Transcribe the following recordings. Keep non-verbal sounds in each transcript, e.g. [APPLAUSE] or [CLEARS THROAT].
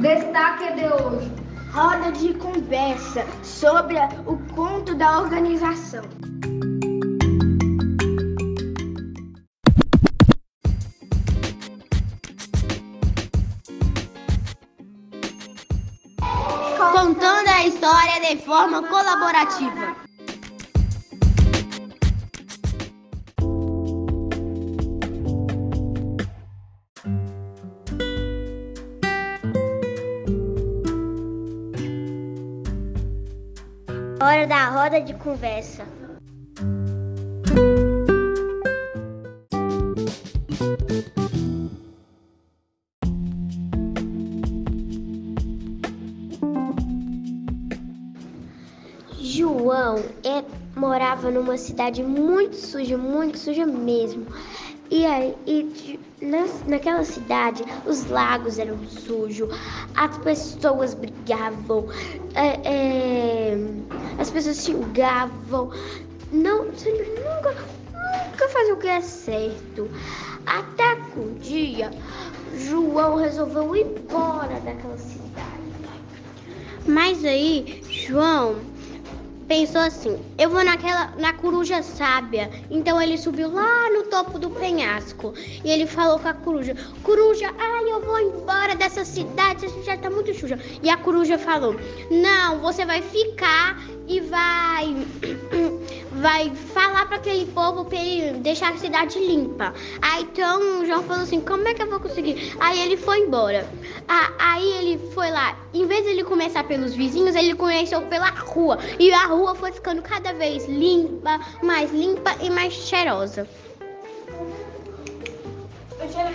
destaque de hoje? Roda de conversa sobre o conto da organização. Contando a história de forma colaborativa. Hora da roda de conversa. João é, morava numa cidade muito suja, muito suja mesmo. E aí, e, na, naquela cidade, os lagos eram sujos, as pessoas brigavam, é, é, as pessoas xingavam, não, sempre, nunca, nunca fazia o que é certo. Até que um dia, João resolveu ir embora daquela cidade. Mas aí, João pensou assim: eu vou naquela na coruja sábia. Então ele subiu lá no topo do penhasco e ele falou com a coruja: Coruja, ai, eu vou embora dessa cidade, essa já tá muito suja. E a coruja falou: Não, você vai ficar e vai [CLEARS THROAT] vai falar para aquele povo para ele deixar a cidade limpa. Aí então o João falou assim: Como é que eu vou conseguir? Aí ele foi embora. Aí ele foi lá, em vez de ele começar pelos vizinhos, ele começou pela rua. E a rua foi ficando cada vez limpa, mais limpa e mais cheirosa.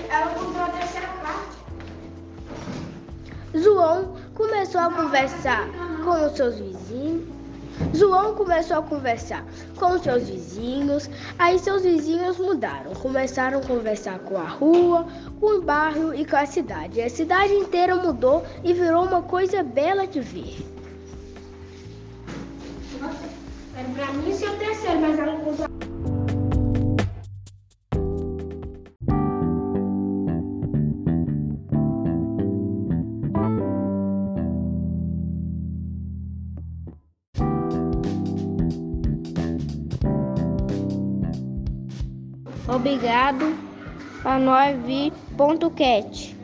Ela contou a terceira parte. João começou a conversar com os seus vizinhos João começou a conversar com seus vizinhos, aí seus vizinhos mudaram, começaram a conversar com a rua, com o bairro e com a cidade. A cidade inteira mudou e virou uma coisa bela de ver. Obrigado a nós vir.cat.